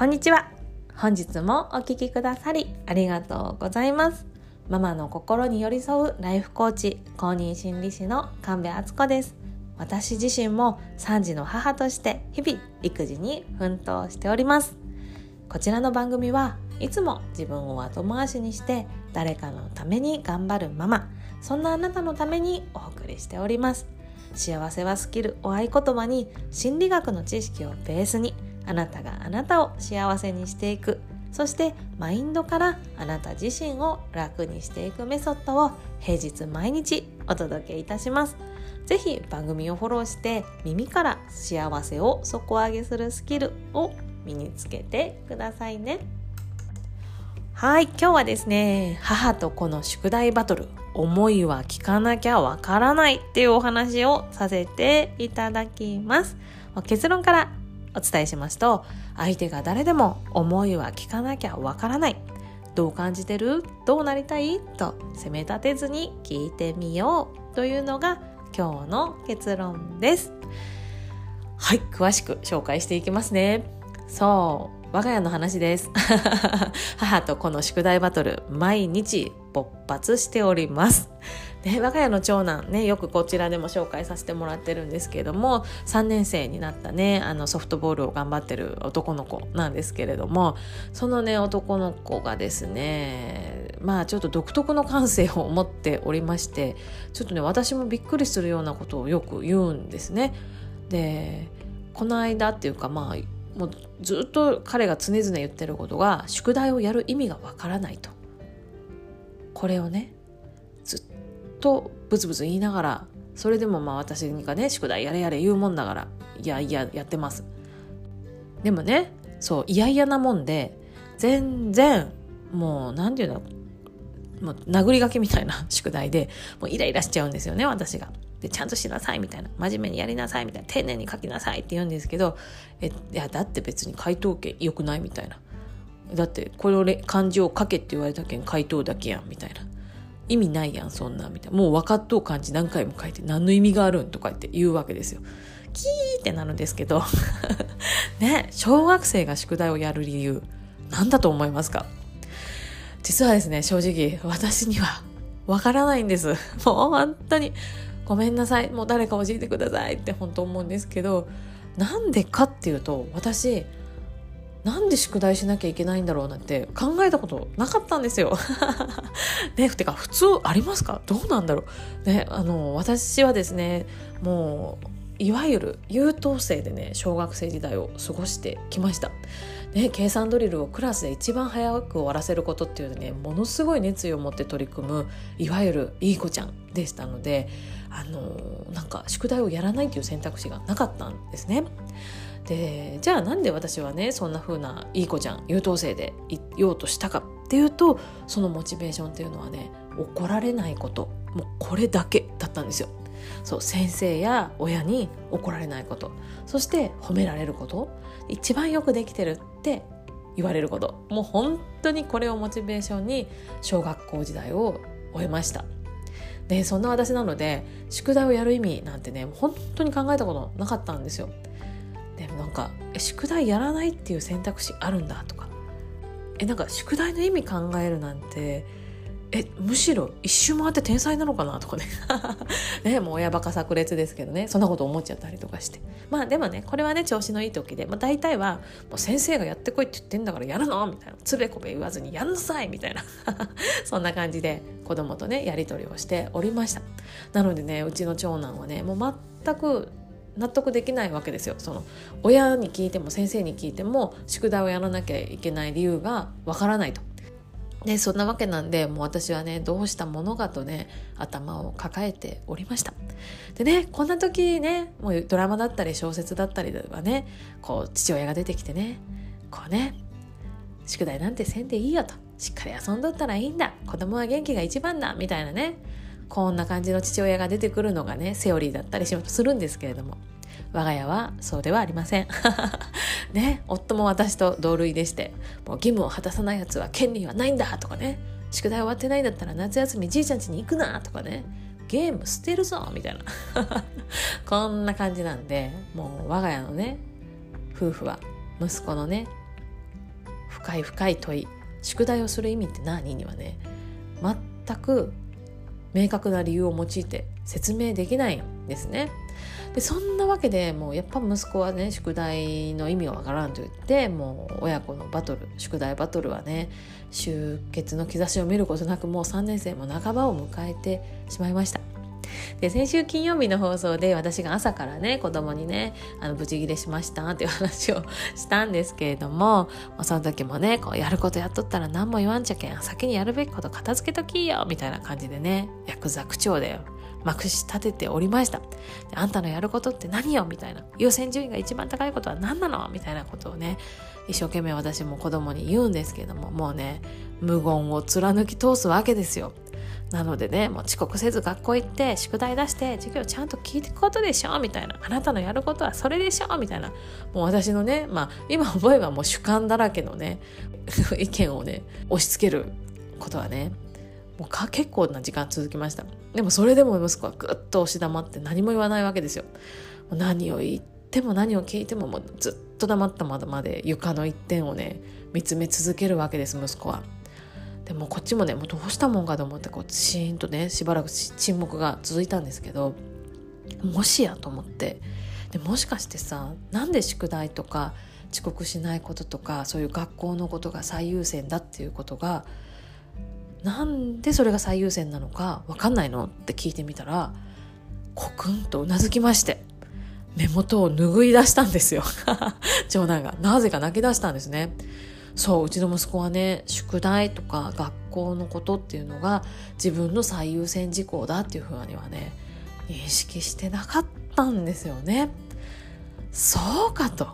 こんにちは。本日もお聴きくださりありがとうございます。ママの心に寄り添うライフコーチ公認心理師の神戸敦子です。私自身も3児の母として日々育児に奮闘しております。こちらの番組はいつも自分を後回しにして誰かのために頑張るママそんなあなたのためにお送りしております。幸せはスキルを合言葉に心理学の知識をベースにあなたがあなたを幸せにしていく。そしてマインドからあなた自身を楽にしていくメソッドを平日毎日お届けいたします。ぜひ番組をフォローして耳から幸せを底上げするスキルを身につけてくださいね。はい今日はですね母と子の宿題バトル思いは聞かなきゃわからないっていうお話をさせていただきます。結論からお伝えしますと相手が誰でも思いは聞かなきゃわからない。どう感じてる？どうなりたい？と責め立てずに聞いてみようというのが今日の結論です。はい詳しく紹介していきますね。そう我が家の話です。母と子の宿題バトル毎日勃発しております。ね、我が家の長男ねよくこちらでも紹介させてもらってるんですけれども3年生になったねあのソフトボールを頑張ってる男の子なんですけれどもそのね男の子がですねまあちょっと独特の感性を持っておりましてちょっとね私もびっくりするようなことをよく言うんですね。でこの間っていうかまあもうずっと彼が常々言ってることが宿題をやる意味がわからないと。これをねとブツブツ言いながらそれでもまあ私がね宿題やれやれ言うもんだからいやいややってます。でもねそう嫌々なもんで全然もう何て言うんだろうもう殴り書きみたいな 宿題でもうイライラしちゃうんですよね私が。でちゃんとしなさいみたいな真面目にやりなさいみたいな丁寧に書きなさいって言うんですけどえいやだって別に回答権良くないみたいな。だってこれ漢字を書けって言われたけん回答だけやんみたいな。意味ないやんそんなみたいな。もう分かっとう漢字何回も書いて何の意味があるんとかって言うわけですよ。キーってなるんですけど。ね小学生が宿題をやる理由何だと思いますか？実はですね正直私にはわからないんです。もう本当にごめんなさいもう誰か教えてくださいって本当思うんですけどなんでかっていうと私なんで宿題しなきゃいけないんだろうなんて考えたことなかったんですよ。ね、てか普通ありますか？どうなんだろう？ね、あの、私はですね、もう、いわゆる優等生でね、小学生時代を過ごしてきました。ね、計算ドリルをクラスで一番早く終わらせることっていうねものすごい熱意を持って取り組むいわゆるいい子ちゃんでしたのであのなんか宿題をやらないという選択肢がなかったんですね。でじゃあなんで私はねそんな風ないい子ちゃん優等生でいようとしたかっていうとそのモチベーションっていうのはね怒られないこと。もうこれだけだったんですよ。そう先生や親に怒られないこと。そして褒められること。一番よくできてるって言われること。もう本当にこれをモチベーションに小学校時代を終えました。でそんな私なので宿題をやる意味なんてね本当に考えたことなかったんですよ。でもなんか宿題やらないっていう選択肢あるんだとか。えなんか宿題の意味考えるなんてえむしろ一周回って天才なのかなとかね。ねもう親バカ炸裂ですけどね。そんなこと思っちゃったりとかして。まあでもねこれはね調子のいい時で、まあ、大体はもう先生がやってこいって言ってんだからやるのみたいな。つべこべ言わずにやんなさいみたいな。そんな感じで子供とねやり取りをしておりました。なのでねうちの長男はねもう全く納得できないわけですよ。その親に聞いても先生に聞いても宿題をやらなきゃいけない理由がわからないと。でそんなわけなんでもう私はねどうしたものかとね頭を抱えておりました。でねこんな時ねもうドラマだったり小説だったりではねこう父親が出てきてねこうね宿題なんてせんでいいよと。しっかり遊んどったらいいんだ。子供は元気が一番だ。みたいなね。こんな感じの父親が出てくるのがねセオリーだったりするんですけれども。我が家はそうではありません。ね夫も私と同類でしてもう義務を果たさないやつは権利はないんだとかね。宿題終わってないんだったら夏休みじいちゃん家に行くなとかね。ゲーム捨てるぞみたいな。こんな感じなんでもう我が家のね夫婦は息子のね深い深い問い宿題をする意味って何にはね全く明確な理由を用いて説明できないんですね。でそんなわけでもうやっぱ息子はね宿題の意味がわからんと言ってもう親子のバトル宿題バトルはね終結の兆しを見ることなくもう3年生も半ばを迎えてしまいました。で先週金曜日の放送で私が朝からね子供にねあのブチギレしましたっていう話をしたんですけれどもその時もねこうやることやっとったら何も言わんちゃけん先にやるべきこと片付けときよみたいな感じでねヤクザ口調でまくし立てておりました。あんたのやることって何よみたいな。優先順位が一番高いことは何なの？みたいなことをね一生懸命私も子供に言うんですけれどももうね無言を貫き通すわけですよ。なのでねもう遅刻せず学校行って宿題出して授業ちゃんと聞いていくことでしょみたいな。あなたのやることはそれでしょみたいな。もう私のねまあ今思えばもう主観だらけのね 意見をね押し付けることはねもうか結構な時間続きました。でもそれでも息子はぐっと押し黙って何も言わないわけですよ。何を言っても何を聞いてももうずっと黙ったままで床の一点をね見つめ続けるわけです息子は。でもこっちもねもうどうしたもんかと思ってこうシーンとねしばらく沈黙が続いたんですけどもしやと思ってでもしかしてさなんで宿題とか遅刻しないこととかそういう学校のことが最優先だっていうことがなんでそれが最優先なのか分かんないのって聞いてみたらコクンとうなずきまして目元を拭い出したんですよ。長男が。なぜか泣き出したんですね。そううちの息子はね宿題とか学校のことっていうのが自分の最優先事項だっていうふうにはね認識してなかったんですよね。そうかと。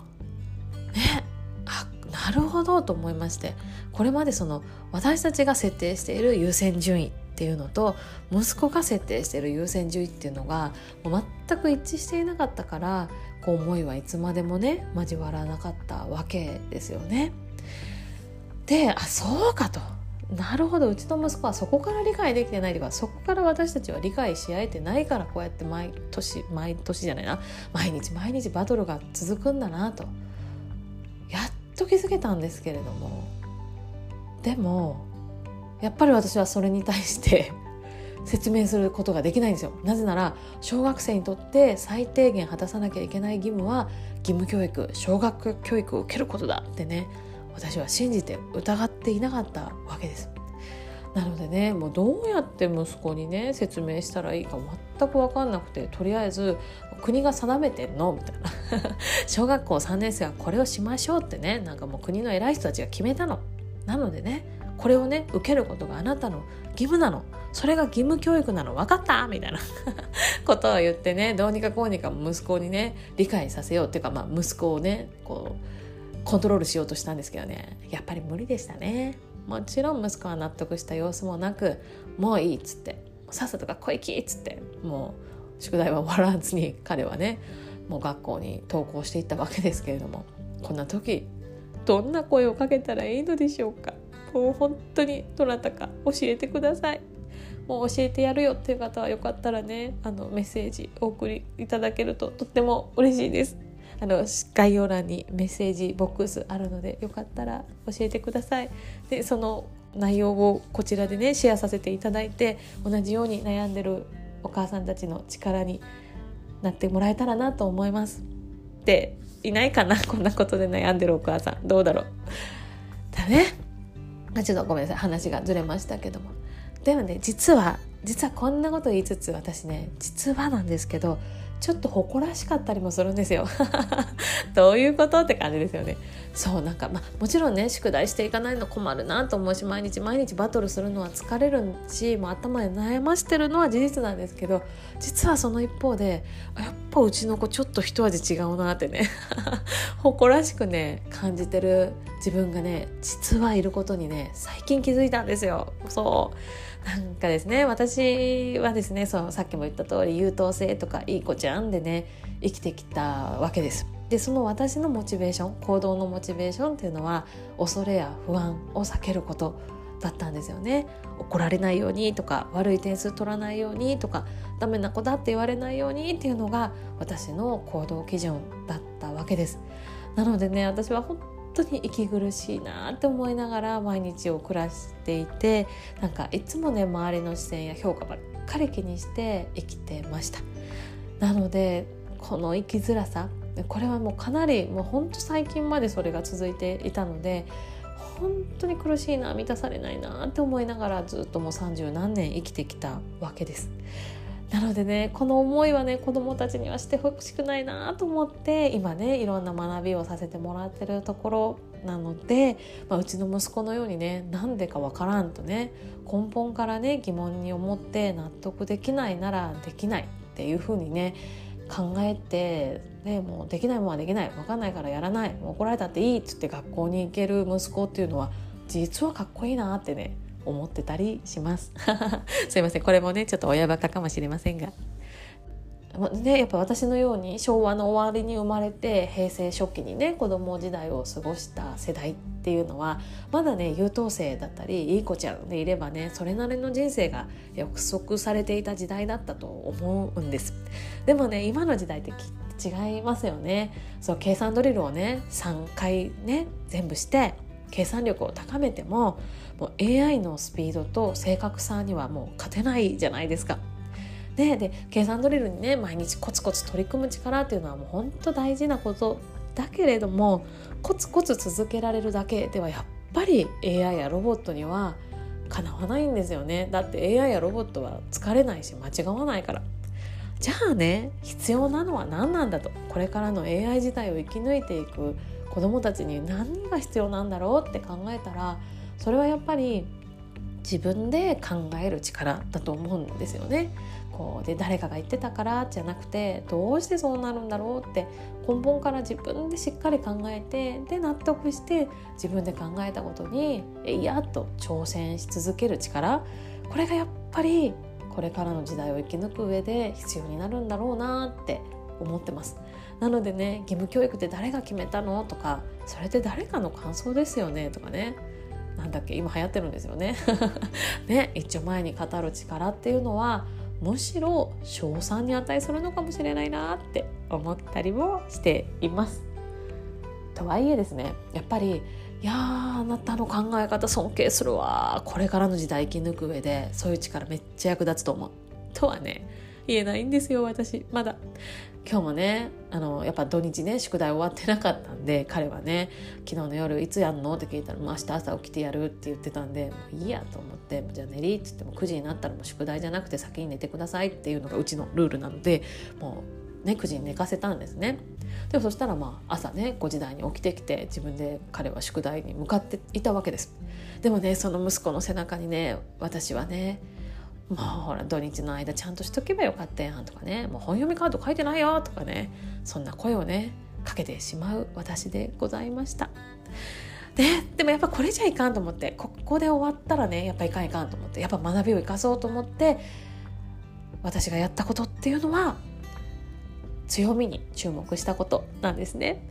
ねあなるほどと思いましてこれまでその私たちが設定している優先順位っていうのと息子が設定している優先順位っていうのがもう全く一致していなかったからこう思いはいつまでもね交わらなかったわけですよね。であそうかと。なるほど。うちの息子はそこから理解できてないというかそこから私たちは理解し合えてないからこうやって毎年毎年じゃないな。毎日毎日バトルが続くんだなと。やっと気づけたんですけれども。でもやっぱり私はそれに対して説明することができないんですよ。なぜなら小学生にとって最低限果たさなきゃいけない義務は義務教育小学教育を受けることだってね。私は信じて疑っていなかったわけです。なのでねもうどうやって息子にね説明したらいいか全く分かんなくてとりあえず国が定めてんの？みたいな。小学校3年生はこれをしましょうってねなんかもう国の偉い人たちが決めたの。なのでねこれをね受けることがあなたの義務なの。それが義務教育なの。分かった？みたいな。ことを言ってねどうにかこうにか息子にね理解させようっていうか、まあ、息子をねこうコントロールしようとしたんですけどね。やっぱり無理でしたね。もちろん息子は納得した様子もなくもういいっつってさっさと学校行きっつってもう宿題は終わらずに彼はねもう学校に登校していったわけですけれどもこんな時どんな声をかけたらいいのでしょうか。もう本当にどなたか教えてください。もう教えてやるよっていう方はよかったらねあのメッセージお送りいただけるととっても嬉しいです。あの概要欄にメッセージボックスあるのでよかったら教えてください。でその内容をこちらでねシェアさせていただいて同じように悩んでるお母さんたちの力になってもらえたらなと思います。でいないかな？こんなことで悩んでるお母さんどうだろう？だね。ちょっとごめんなさい話がずれましたけども。でもね実は実はこんなこと言いつつ私ね実はなんですけどちょっと誇らしかったりもするんですよ。どういうことって感じですよね。そうなんかまあもちろんね宿題していかないの困るなと思うし毎日毎日バトルするのは疲れるしもう頭で悩ましてるのは事実なんですけど実はその一方でやっぱうちの子ちょっと一味違うなってね 誇らしくね感じてる自分がね実はいることにね最近気づいたんですよ。そう。なんかですね私はですねそうさっきも言った通り優等生とかいい子ちゃんでね生きてきたわけです。でその私のモチベーション行動のモチベーションっていうのは恐れや不安を避けることだったんですよね怒られないようにとか悪い点数取らないようにとかダメな子だって言われないようにっていうのが私の行動基準だったわけですなのでね私は本当に息苦しいなって思いながら毎日を暮らしていてなんかいつもね周りの視線や評価ばっかり気にして生きてました。なのでこの生きづらさこれはもうかなりもうほんと最近までそれが続いていたので本当に苦しいな満たされないなって思いながらずっともう30何年生きてきたわけです。なのでねこの思いはね子どもたちにはしてほしくないなと思って今ねいろんな学びをさせてもらってるところなので、まあ、うちの息子のようにねなんでかわからんとね根本からね疑問に思って納得できないならできないっていうふうにね考えて、ね、もうできないものはできない分かんないからやらない怒られたっていいっつって学校に行ける息子っていうのは実はかっこいいなってね思ってたりします。すいません。これもねちょっと親バカかもしれませんが。ね、やっぱ私のように昭和の終わりに生まれて平成初期にね子供時代を過ごした世代っていうのはまだね優等生だったりいい子ちゃんでいればねそれなりの人生が約束されていた時代だったと思うんです。でもね今の時代って違いますよね。そう計算ドリルをね3回ね全部して計算力を高めてももう AI のスピードと正確さにはもう勝てないじゃないですか。でで計算ドリルにね毎日コツコツ取り組む力っていうのはもう本当大事なこと。だけれどもコツコツ続けられるだけではやっぱり AI やロボットにはかなわないんですよね。だって AI やロボットは疲れないし間違わないから。じゃあね必要なのは何なんだと。これからの AI 自体を生き抜いていく子どもたちに何が必要なんだろうって考えたらそれはやっぱり自分で考える力だと思うんですよね。こうで誰かが言ってたからじゃなくてどうしてそうなるんだろうって根本から自分でしっかり考えてで納得して自分で考えたことにいやっと挑戦し続ける力これがやっぱりこれからの時代を生き抜く上で必要になるんだろうなって思ってます。なのでね義務教育って誰が決めたの？とかそれって誰かの感想ですよね？とかね。なんだっけ？今流行ってるんですよね。ね一丁前に語る力っていうのはむしろ賞賛に値するのかもしれないなって思ったりもしています。とはいえですねやっぱりいやあなたの考え方尊敬するわこれからの時代生き抜く上でそういう力めっちゃ役立つと思う。とはね言えないんですよ私まだ今日もねあのやっぱ土日ね宿題終わってなかったんで彼はね昨日の夜いつやんの？って聞いたらもう明日朝起きてやるって言ってたんでもういいやと思ってじゃあ寝りっつっても9時になったらもう宿題じゃなくて先に寝てくださいっていうのがうちのルールなのでもうね9時に寝かせたんですね。でもそしたらまあ朝ね5時台に起きてきて自分で彼は宿題に向かっていたわけです。でもねその息子の背中にね私はねもうほら土日の間ちゃんとしとけばよかったやんとかね。もう本読みカード書いてないよとかね。そんな声をねかけてしまう私でございました。ででもやっぱこれじゃいかんと思って。ここで終わったらねやっぱいかんいかんと思って。やっぱ学びを生かそうと思って私がやったことっていうのは強みに注目したことなんですね。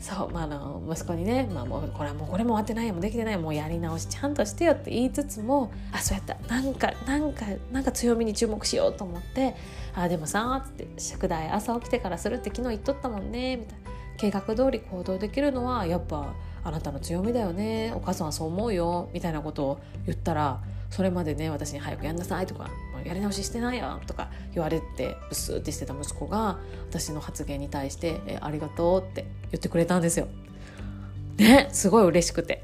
そう、まあ、あの息子にね、まあ、もうこれはもうこれも終わってないもうできてないもうやり直しちゃんとしてよって言いつつもあそうやった。なんかなんかなんか強みに注目しようと思ってあでもさっつって宿題朝起きてからするって昨日言っとったもんねみたいな。計画通り行動できるのはやっぱあなたの強みだよね。お母さんはそう思うよみたいなことを言ったらそれまでね私に早くやんなさいとかやり直ししてないよとか言われてブスってしてた息子が私の発言に対して「えありがとう」って言ってくれたんですよ。ねすごい嬉しくて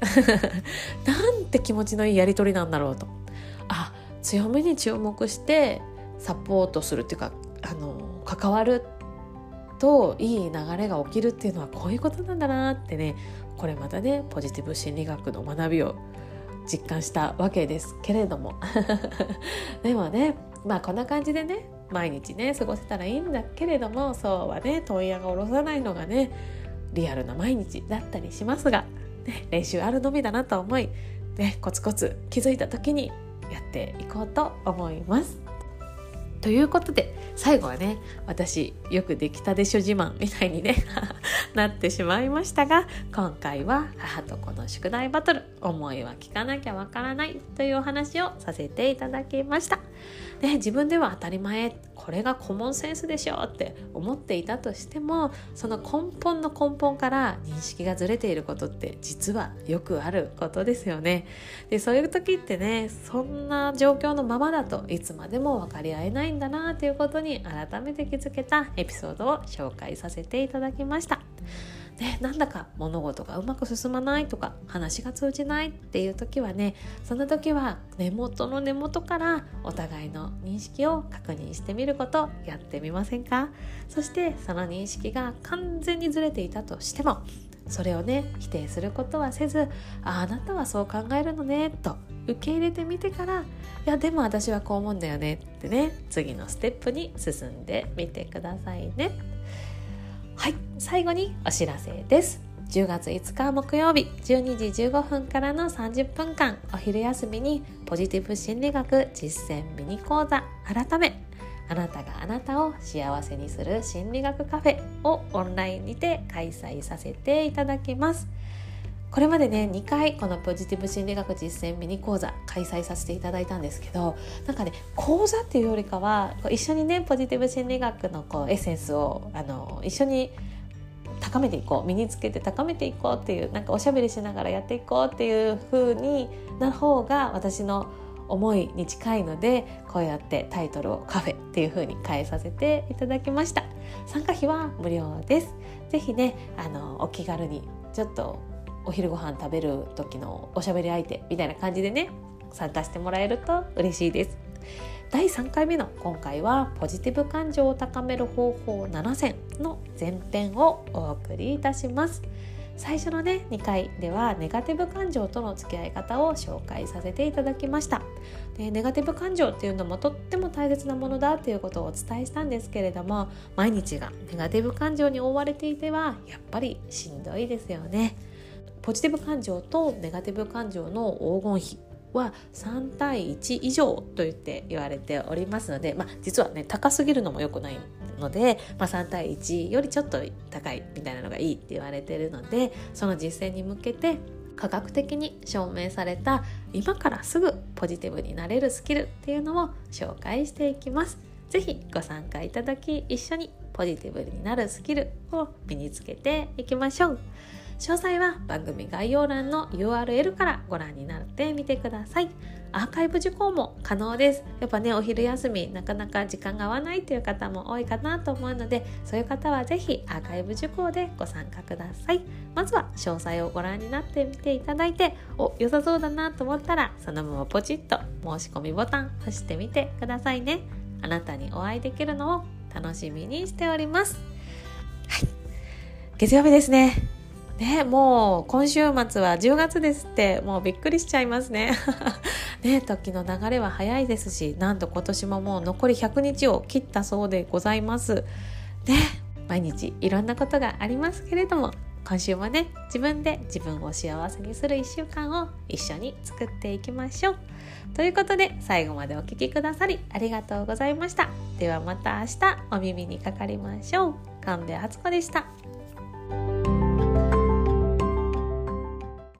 なんて気持ちのいいやり取りなんだろうと。あ強めに注目してサポートするっていうかあの関わるといい流れが起きるっていうのはこういうことなんだなってねこれまたねポジティブ心理学の学びを実感したわけですけれども でもねまあこんな感じでね毎日ね過ごせたらいいんだけれどもそうはね問屋が下ろさないのがねリアルな毎日だったりしますが、ね、練習あるのみだなと思い、ね、コツコツ気づいた時にやっていこうと思います。ということで最後はね私よくできたでしょ自慢みたいにね なってしまいましたが今回は母と子の宿題バトル思いは聞かなきゃわからないというお話をさせていただきました。ね、自分では当たり前これがコモンセンスでしょって思っていたとしてもその根本の根本から認識がずれていることって実はよくあることですよね。でそういう時ってねそんな状況のままだといつまでも分かり合えないんだなということに改めて気づけたエピソードを紹介させていただきました。ね、なんだか物事がうまく進まない？とか話が通じない？っていう時はねその時は根元の根元からお互いの認識を確認してみることやってみませんか？そしてその認識が完全にずれていたとしてもそれをね否定することはせずああなたはそう考えるのねと受け入れてみてからいやでも私はこう思うんだよねってね次のステップに進んでみてくださいね。はい最後にお知らせです。10月5日木曜日12時15分からの30分間お昼休みにポジティブ心理学実践ミニ講座改めあなたがあなたを幸せにする心理学カフェをオンラインにて開催させていただきます。これまでね2回このポジティブ心理学実践ミニ講座開催させていただいたんですけどなんかね講座っていうよりかは一緒にねポジティブ心理学のこうエッセンスをあの一緒に高めていこう身につけて高めていこうっていうなんかおしゃべりしながらやっていこうっていう風にな方が私の思いに近いのでこうやってタイトルをカフェっていう風に変えさせていただきました。参加費は無料です。ぜひねあのお気軽にちょっとお昼ご飯食べる時のおしゃべり相手みたいな感じでね参加してもらえると嬉しいです。第3回目の今回はポジティブ感情を高める方法7選の前編をお送りいたします。最初のね2回ではネガティブ感情との付き合い方を紹介させていただきました。でネガティブ感情っていうのもとっても大切なものだということをお伝えしたんですけれども毎日がネガティブ感情に覆われていてはやっぱりしんどいですよね。ポジティブ感情とネガティブ感情の黄金比は3対1以上と言って言われておりますので、まあ、実はね高すぎるのも良くないので、まあ、3対1よりちょっと高いみたいなのがいいって言われてるのでその実践に向けて科学的に証明された今からすぐポジティブになれるスキルっていうのを紹介していきます。ぜひご参加いただき一緒にポジティブになるスキルを身につけていきましょう。詳細は番組概要欄の URL からご覧になってみてください。アーカイブ受講も可能です。やっぱねお昼休みなかなか時間が合わないという方も多いかなと思うのでそういう方は是非アーカイブ受講でご参加ください。まずは詳細をご覧になってみていただいてお良さそうだなと思ったらそのままポチッと申し込みボタン押してみてくださいね。あなたにお会いできるのを楽しみにしております。はい。月曜日ですね。ね、もう今週末は10月ですってもうびっくりしちゃいますね。ね、時の流れは早いですしなんと今年ももう残り100日を切ったそうでございます。ね、毎日いろんなことがありますけれども今週もね自分で自分を幸せにする1週間を一緒に作っていきましょう。ということで最後までお聴きくださりありがとうございました。ではまた明日お耳にかかりましょう。神戸敦子でした。